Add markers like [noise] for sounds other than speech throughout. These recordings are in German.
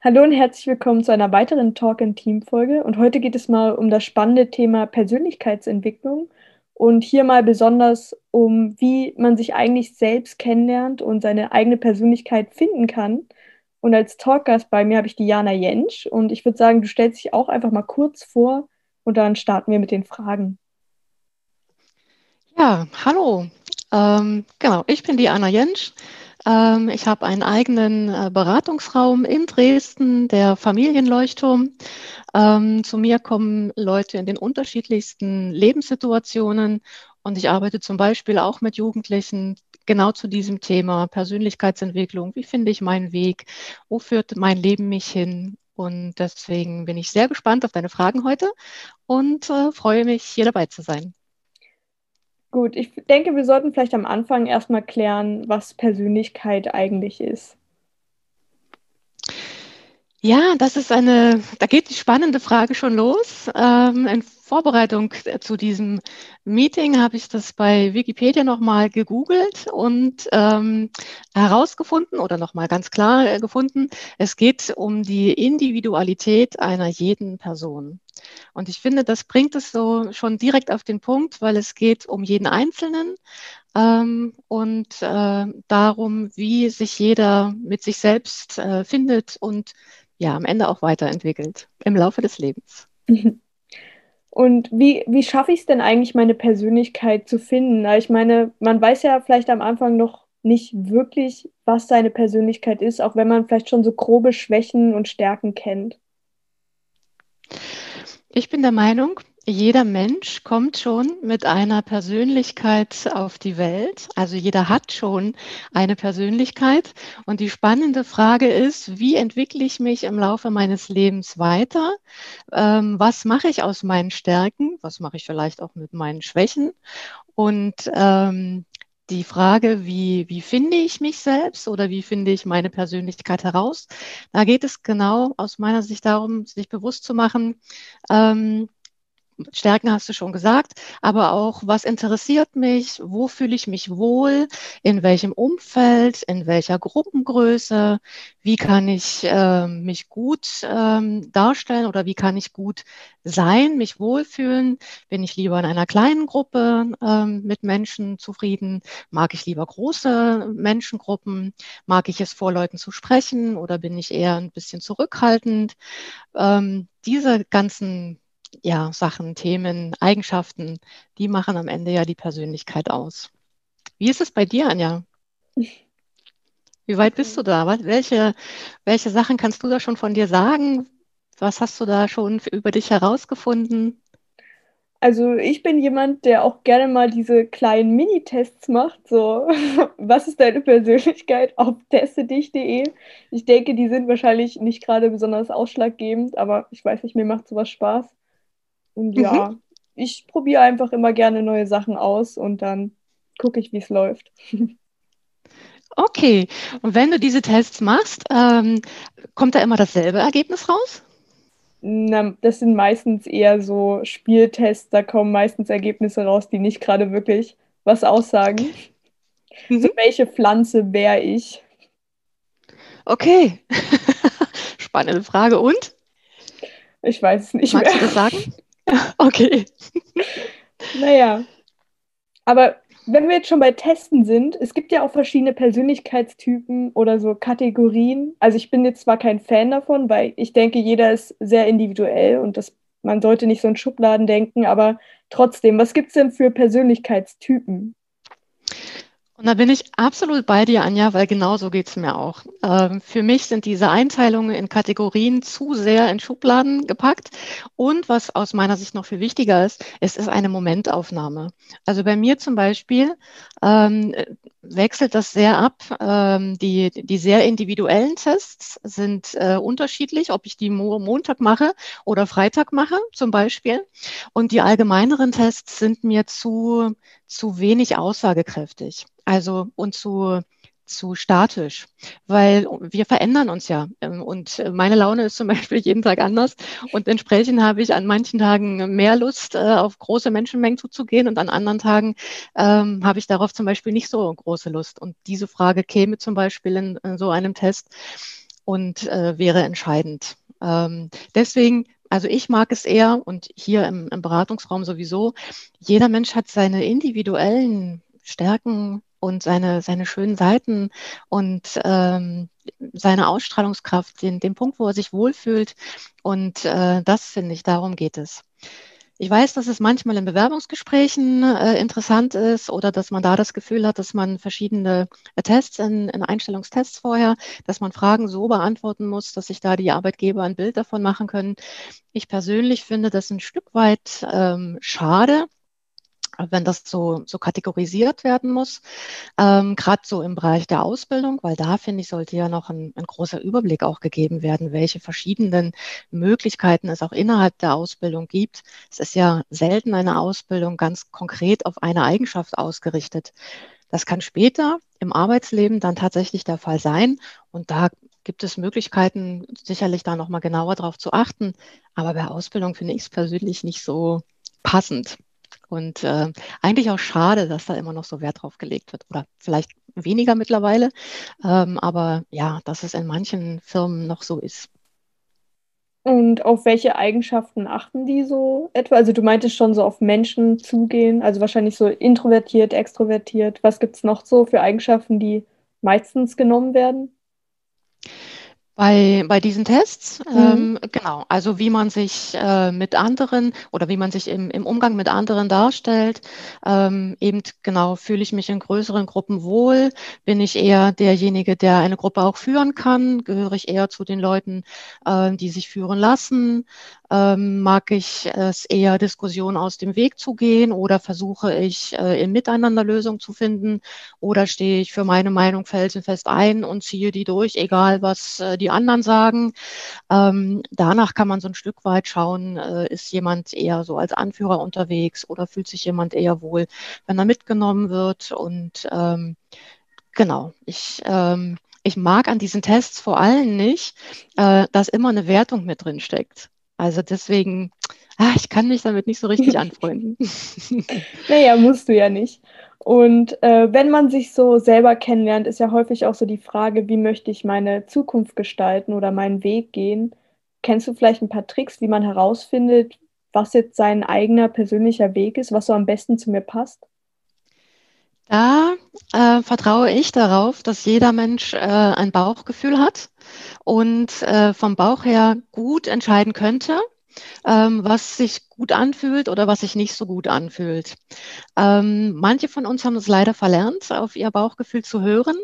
Hallo und herzlich willkommen zu einer weiteren Talk in Team Folge. Und heute geht es mal um das spannende Thema Persönlichkeitsentwicklung und hier mal besonders um, wie man sich eigentlich selbst kennenlernt und seine eigene Persönlichkeit finden kann. Und als Talkgast bei mir habe ich die Jana Jentsch und ich würde sagen, du stellst dich auch einfach mal kurz vor und dann starten wir mit den Fragen. Ja, hallo. Ähm, genau, ich bin die Anna Jentsch. Ähm, ich habe einen eigenen äh, Beratungsraum in Dresden, der Familienleuchtturm. Ähm, zu mir kommen Leute in den unterschiedlichsten Lebenssituationen und ich arbeite zum Beispiel auch mit Jugendlichen genau zu diesem Thema Persönlichkeitsentwicklung. Wie finde ich meinen Weg? Wo führt mein Leben mich hin? Und deswegen bin ich sehr gespannt auf deine Fragen heute und äh, freue mich, hier dabei zu sein. Gut, ich denke, wir sollten vielleicht am Anfang erstmal klären, was Persönlichkeit eigentlich ist. Ja, das ist eine, da geht die spannende Frage schon los. Ähm, in Vorbereitung zu diesem Meeting habe ich das bei Wikipedia nochmal gegoogelt und ähm, herausgefunden oder nochmal ganz klar äh, gefunden, es geht um die Individualität einer jeden Person. Und ich finde, das bringt es so schon direkt auf den Punkt, weil es geht um jeden Einzelnen ähm, und äh, darum, wie sich jeder mit sich selbst äh, findet und ja, am Ende auch weiterentwickelt im Laufe des Lebens. [laughs] Und wie, wie schaffe ich es denn eigentlich, meine Persönlichkeit zu finden? Ich meine, man weiß ja vielleicht am Anfang noch nicht wirklich, was seine Persönlichkeit ist, auch wenn man vielleicht schon so grobe Schwächen und Stärken kennt. Ich bin der Meinung, jeder Mensch kommt schon mit einer Persönlichkeit auf die Welt. Also jeder hat schon eine Persönlichkeit. Und die spannende Frage ist, wie entwickle ich mich im Laufe meines Lebens weiter? Ähm, was mache ich aus meinen Stärken? Was mache ich vielleicht auch mit meinen Schwächen? Und ähm, die Frage, wie, wie finde ich mich selbst oder wie finde ich meine Persönlichkeit heraus? Da geht es genau aus meiner Sicht darum, sich bewusst zu machen, ähm, Stärken hast du schon gesagt, aber auch, was interessiert mich, wo fühle ich mich wohl, in welchem Umfeld, in welcher Gruppengröße, wie kann ich äh, mich gut ähm, darstellen oder wie kann ich gut sein, mich wohlfühlen, bin ich lieber in einer kleinen Gruppe ähm, mit Menschen zufrieden, mag ich lieber große Menschengruppen, mag ich es vor Leuten zu sprechen oder bin ich eher ein bisschen zurückhaltend. Ähm, diese ganzen ja, Sachen, Themen, Eigenschaften, die machen am Ende ja die Persönlichkeit aus. Wie ist es bei dir, Anja? Wie weit bist du da? Welche, welche Sachen kannst du da schon von dir sagen? Was hast du da schon über dich herausgefunden? Also ich bin jemand, der auch gerne mal diese kleinen Mini-Tests macht. So, [laughs] was ist deine Persönlichkeit auf testedich.de? Ich denke, die sind wahrscheinlich nicht gerade besonders ausschlaggebend, aber ich weiß nicht, mir macht sowas Spaß. Und ja, mhm. ich probiere einfach immer gerne neue Sachen aus und dann gucke ich, wie es läuft. [laughs] Okay, und wenn du diese Tests machst, ähm, kommt da immer dasselbe Ergebnis raus? Na, das sind meistens eher so Spieltests, da kommen meistens Ergebnisse raus, die nicht gerade wirklich was aussagen. Mhm. So, welche Pflanze wäre ich? Okay, [laughs] spannende Frage. Und? Ich weiß es nicht Magst mehr. du das sagen? [laughs] [laughs] Okay. Naja. Aber wenn wir jetzt schon bei Testen sind, es gibt ja auch verschiedene Persönlichkeitstypen oder so Kategorien. Also ich bin jetzt zwar kein Fan davon, weil ich denke, jeder ist sehr individuell und das, man sollte nicht so in Schubladen denken, aber trotzdem, was gibt es denn für Persönlichkeitstypen? Und da bin ich absolut bei dir, Anja, weil genau so geht es mir auch. Ähm, für mich sind diese Einteilungen in Kategorien zu sehr in Schubladen gepackt. Und was aus meiner Sicht noch viel wichtiger ist, es ist eine Momentaufnahme. Also bei mir zum Beispiel, ähm, wechselt das sehr ab. Ähm, die, die sehr individuellen Tests sind äh, unterschiedlich, ob ich die Mo Montag mache oder Freitag mache zum Beispiel. Und die allgemeineren Tests sind mir zu, zu wenig aussagekräftig. Also und zu zu statisch, weil wir verändern uns ja. Ähm, und meine Laune ist zum [laughs] Beispiel jeden Tag anders. Und entsprechend habe ich an manchen Tagen mehr Lust, äh, auf große Menschenmengen zuzugehen und an anderen Tagen ähm, habe ich darauf zum Beispiel nicht so große Lust. Und diese Frage käme zum Beispiel in, in so einem Test und äh, wäre entscheidend. Ähm, deswegen also ich mag es eher und hier im, im, Beratungsraum sowieso, jeder Mensch hat seine individuellen Stärken, und seine, seine schönen Seiten und ähm, seine Ausstrahlungskraft, den, den Punkt, wo er sich wohlfühlt. Und äh, das finde ich, darum geht es. Ich weiß, dass es manchmal in Bewerbungsgesprächen äh, interessant ist oder dass man da das Gefühl hat, dass man verschiedene äh, Tests in, in, Einstellungstests vorher, dass man Fragen so beantworten muss, dass sich da die Arbeitgeber ein Bild davon machen können. Ich persönlich finde das ein Stück weit ähm, schade, wenn das so, so kategorisiert werden muss, ähm, gerade so im Bereich der Ausbildung, weil da finde ich, sollte ja noch ein, ein, großer Überblick auch gegeben werden, welche verschiedenen Möglichkeiten es auch innerhalb der Ausbildung gibt. Es ist ja selten eine Ausbildung ganz konkret auf eine Eigenschaft ausgerichtet. Das kann später im Arbeitsleben dann tatsächlich der Fall sein und da gibt es Möglichkeiten, sicherlich da nochmal genauer drauf zu achten. Aber bei Ausbildung finde ich es persönlich nicht so passend. Und äh, eigentlich auch schade, dass da immer noch so Wert drauf gelegt wird. Oder vielleicht weniger mittlerweile. Ähm, aber ja, dass es in manchen Firmen noch so ist. Und auf welche Eigenschaften achten die so etwa? Also du meintest schon so auf Menschen zugehen, also wahrscheinlich so introvertiert, extrovertiert. Was gibt es noch so für Eigenschaften, die meistens genommen werden? Bei, bei diesen Tests, mhm. ähm, genau, also wie man sich äh, mit anderen oder wie man sich im, im Umgang mit anderen darstellt, ähm, eben genau, fühle ich mich in größeren Gruppen wohl, bin ich eher derjenige, der eine Gruppe auch führen kann, gehöre ich eher zu den Leuten, äh, die sich führen lassen, ähm, mag ich es eher, Diskussionen aus dem Weg zu gehen oder versuche ich äh, im Miteinander Lösungen zu finden oder stehe ich für meine Meinung felsenfest ein und ziehe die durch, egal was äh, die anderen sagen. Ähm, danach kann man so ein Stück weit schauen, äh, ist jemand eher so als Anführer unterwegs oder fühlt sich jemand eher wohl, wenn er mitgenommen wird und ähm, genau, ich ähm, ich mag an diesen Tests vor allem nicht, äh, dass immer eine Wertung mit drin steckt. Also deswegen, ah, ich kann mich damit nicht so richtig [laughs] anfreunden. [laughs] naja, musst du ja nicht. Und äh, wenn man sich so selber kennenlernt, ist ja häufig auch so die Frage, wie möchte ich meine Zukunft gestalten oder meinen Weg gehen. Kennst du vielleicht ein paar Tricks, wie man herausfindet, was jetzt sein eigener persönlicher Weg ist, was so am besten zu mir passt? Da äh, vertraue ich darauf, dass jeder Mensch äh, ein Bauchgefühl hat und äh, vom Bauch her gut entscheiden könnte, ähm, was sich gut anfühlt oder was sich nicht so gut anfühlt. Ähm, manche von uns haben es leider verlernt, auf ihr Bauchgefühl zu hören.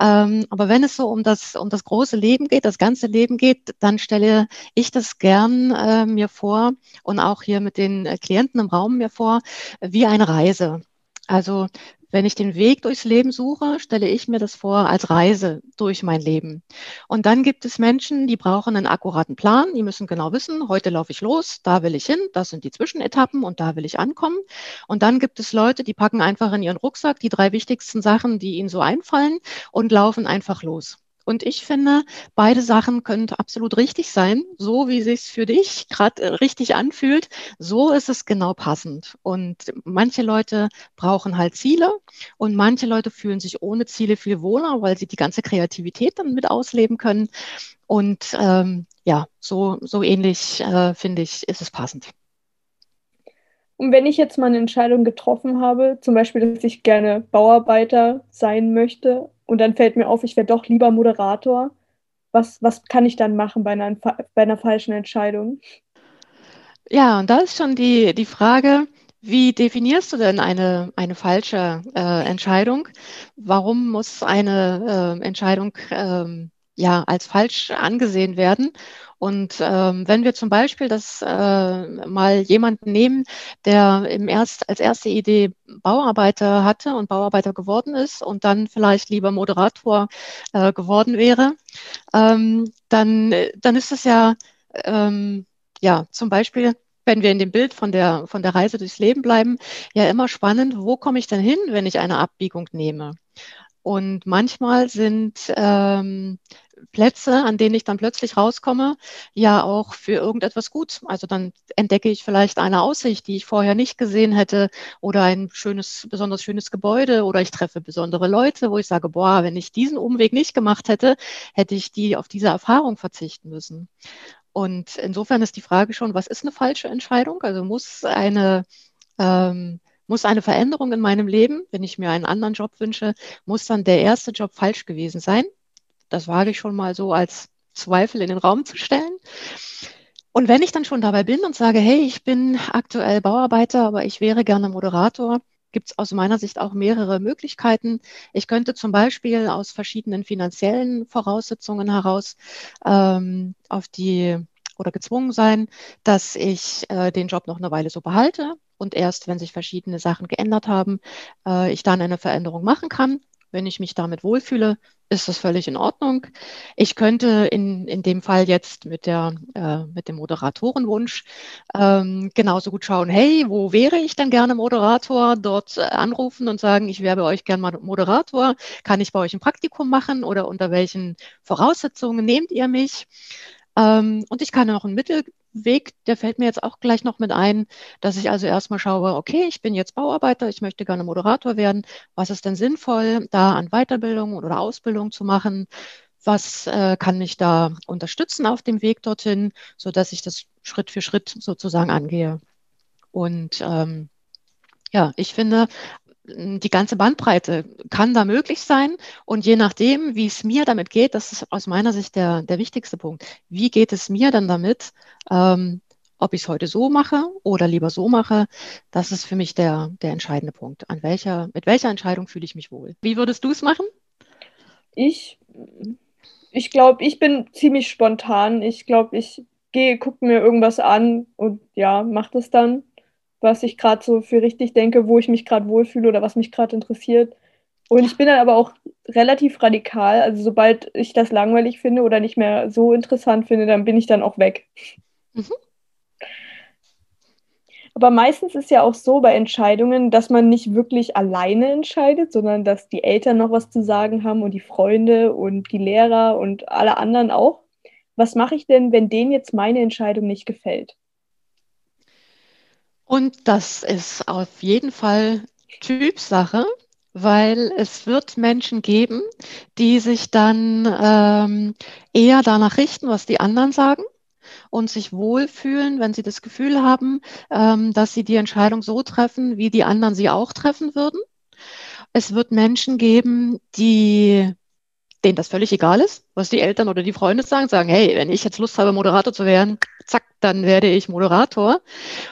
Ähm, aber wenn es so um das, um das große Leben geht, das ganze Leben geht, dann stelle ich das gern äh, mir vor und auch hier mit den äh, Klienten im Raum mir vor, wie eine Reise. Also wenn ich den Weg durchs Leben suche, stelle ich mir das vor als Reise durch mein Leben. Und dann gibt es Menschen, die brauchen einen akkuraten Plan. Die müssen genau wissen, heute laufe ich los, da will ich hin, das sind die Zwischenetappen und da will ich ankommen. Und dann gibt es Leute, die packen einfach in ihren Rucksack die drei wichtigsten Sachen, die ihnen so einfallen und laufen einfach los. Und ich finde, beide Sachen können absolut richtig sein. So wie sich für dich gerade äh, richtig anfühlt, so ist es genau passend. Und manche Leute brauchen halt Ziele und manche Leute fühlen sich ohne Ziele viel wohler, weil sie die ganze Kreativität dann mit ausleben können. Und ähm, ja, so, so ähnlich äh, finde ich, ist es passend. Und wenn ich jetzt mal eine Entscheidung getroffen habe, zum Beispiel, dass ich gerne Bauarbeiter sein möchte, und dann fällt mir auf, ich wäre doch lieber Moderator, was, was kann ich dann machen bei einer, bei einer falschen Entscheidung? Ja, und da ist schon die, die Frage, wie definierst du denn eine, eine falsche äh, Entscheidung? Warum muss eine äh, Entscheidung ähm, ja als falsch angesehen werden. Und ähm, wenn wir zum Beispiel das äh, mal jemanden nehmen, der im erst, als erste Idee Bauarbeiter hatte und Bauarbeiter geworden ist und dann vielleicht lieber Moderator äh, geworden wäre, ähm, dann, dann ist es ja, ähm, ja zum Beispiel wenn wir in dem Bild von der, von der Reise durchs Leben bleiben, ja immer spannend, wo komme ich denn hin, wenn ich eine Abbiegung nehme? Und manchmal sind ähm, Plätze, an denen ich dann plötzlich rauskomme, ja auch für irgendetwas gut. Also dann entdecke ich vielleicht eine Aussicht, die ich vorher nicht gesehen hätte oder ein schönes, besonders schönes Gebäude oder ich treffe besondere Leute, wo ich sage, boah, wenn ich diesen Umweg nicht gemacht hätte, hätte ich die auf diese Erfahrung verzichten müssen. Und insofern ist die Frage schon, was ist eine falsche Entscheidung? Also muss eine ähm, muss eine Veränderung in meinem Leben, wenn ich mir einen anderen Job wünsche, muss dann der erste Job falsch gewesen sein? Das wage ich schon mal so als Zweifel in den Raum zu stellen. Und wenn ich dann schon dabei bin und sage, hey, ich bin aktuell Bauarbeiter, aber ich wäre gerne Moderator, gibt es aus meiner Sicht auch mehrere Möglichkeiten. Ich könnte zum Beispiel aus verschiedenen finanziellen Voraussetzungen heraus ähm, auf die oder gezwungen sein, dass ich äh, den Job noch eine Weile so behalte und erst, wenn sich verschiedene Sachen geändert haben, äh, ich dann eine Veränderung machen kann. Wenn ich mich damit wohlfühle, ist das völlig in Ordnung. Ich könnte in, in dem Fall jetzt mit, der, äh, mit dem Moderatorenwunsch ähm, genauso gut schauen, hey, wo wäre ich denn gerne Moderator? Dort äh, anrufen und sagen, ich wäre bei euch gerne mal Moderator. Kann ich bei euch ein Praktikum machen oder unter welchen Voraussetzungen nehmt ihr mich? Ähm, und ich kann auch einen Mittelweg, der fällt mir jetzt auch gleich noch mit ein, dass ich also erstmal schaue, okay, ich bin jetzt Bauarbeiter, ich möchte gerne Moderator werden. Was ist denn sinnvoll, da an Weiterbildung oder Ausbildung zu machen? Was äh, kann mich da unterstützen auf dem Weg dorthin, sodass ich das Schritt für Schritt sozusagen angehe? Und ähm, ja, ich finde, die ganze Bandbreite kann da möglich sein. Und je nachdem, wie es mir damit geht, das ist aus meiner Sicht der, der wichtigste Punkt. Wie geht es mir dann damit, ähm, ob ich es heute so mache oder lieber so mache, das ist für mich der, der entscheidende Punkt. An welcher, mit welcher Entscheidung fühle ich mich wohl? Wie würdest du es machen? Ich, ich glaube, ich bin ziemlich spontan. Ich glaube, ich gehe, gucke mir irgendwas an und ja, mache das dann was ich gerade so für richtig denke, wo ich mich gerade wohlfühle oder was mich gerade interessiert. Und ich bin dann aber auch relativ radikal. Also sobald ich das langweilig finde oder nicht mehr so interessant finde, dann bin ich dann auch weg. Mhm. Aber meistens ist ja auch so bei Entscheidungen, dass man nicht wirklich alleine entscheidet, sondern dass die Eltern noch was zu sagen haben und die Freunde und die Lehrer und alle anderen auch. Was mache ich denn, wenn denen jetzt meine Entscheidung nicht gefällt? Und das ist auf jeden Fall Typsache, weil es wird Menschen geben, die sich dann ähm, eher danach richten, was die anderen sagen und sich wohlfühlen, wenn sie das Gefühl haben, ähm, dass sie die Entscheidung so treffen, wie die anderen sie auch treffen würden. Es wird Menschen geben, die denen das völlig egal ist, was die Eltern oder die Freunde sagen, sagen, hey, wenn ich jetzt Lust habe, Moderator zu werden, zack, dann werde ich Moderator.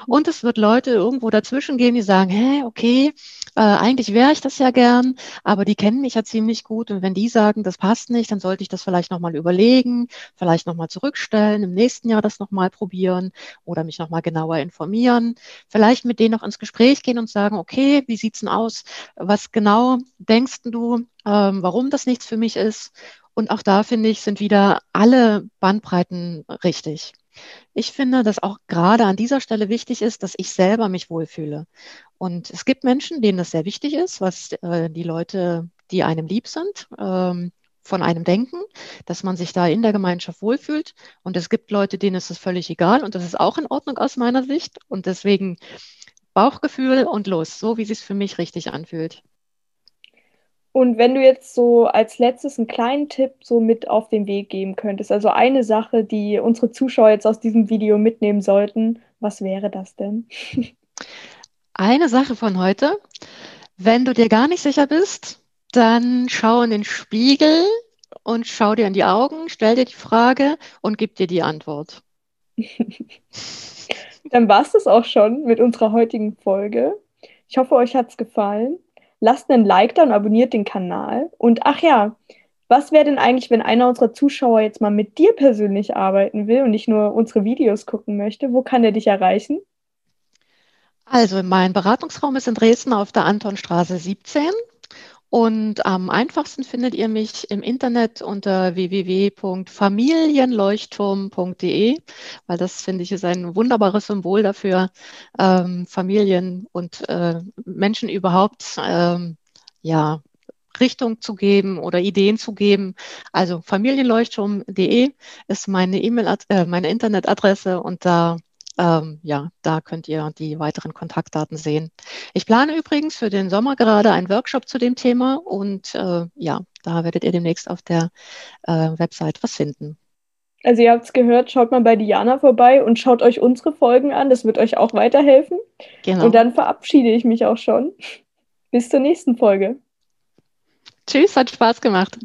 Und es wird Leute irgendwo dazwischen geben, die sagen, hey, okay, äh, eigentlich wäre ich das ja gern, aber die kennen mich ja ziemlich gut. Und wenn die sagen, das passt nicht, dann sollte ich das vielleicht nochmal überlegen, vielleicht nochmal zurückstellen, im nächsten Jahr das nochmal probieren oder mich nochmal genauer informieren. Vielleicht mit denen noch ins Gespräch gehen und sagen, okay, wie sieht's denn aus? Was genau denkst du, ähm, warum das nichts für mich ist? Und auch da finde ich, sind wieder alle Bandbreiten richtig. Ich finde, dass auch gerade an dieser Stelle wichtig ist, dass ich selber mich wohlfühle. Und es gibt Menschen, denen das sehr wichtig ist, was äh, die Leute, die einem lieb sind, ähm, von einem denken, dass man sich da in der Gemeinschaft wohlfühlt. Und es gibt Leute, denen ist es völlig egal. Und das ist auch in Ordnung aus meiner Sicht. Und deswegen Bauchgefühl und los, so wie es sich für mich richtig anfühlt. Und wenn du jetzt so als letztes einen kleinen Tipp so mit auf den Weg geben könntest, also eine Sache, die unsere Zuschauer jetzt aus diesem Video mitnehmen sollten, was wäre das denn? [laughs] Eine Sache von heute, wenn du dir gar nicht sicher bist, dann schau in den Spiegel und schau dir in die Augen, stell dir die Frage und gib dir die Antwort. [laughs] dann war es das auch schon mit unserer heutigen Folge. Ich hoffe, euch hat es gefallen lasst einen Like da und abonniert den Kanal. Und ach ja, Was wäre denn eigentlich, wenn einer unserer Zuschauer jetzt mal mit dir persönlich arbeiten will und nicht nur unsere Videos gucken möchte? Wo kann er dich erreichen? Also mein Beratungsraum ist in Dresden auf der Antonstraße 17 und am einfachsten findet ihr mich im Internet unter www.familienleuchtturm.de, weil das finde ich ist ein wunderbares Symbol dafür, ähm, Familien und äh, Menschen überhaupt ähm, ja, Richtung zu geben oder Ideen zu geben. Also familienleuchtturm.de ist meine E-Mail, äh, meine Internetadresse und da ähm, ja, da könnt ihr die weiteren Kontaktdaten sehen. Ich plane übrigens für den Sommer gerade einen Workshop zu dem Thema und äh, ja, da werdet ihr demnächst auf der äh, Website was finden. Also ihr habt es gehört, schaut mal bei Diana vorbei und schaut euch unsere Folgen an. Das wird euch auch weiterhelfen. Genau. Und dann verabschiede ich mich auch schon. Bis zur nächsten Folge. Tschüss, hat Spaß gemacht.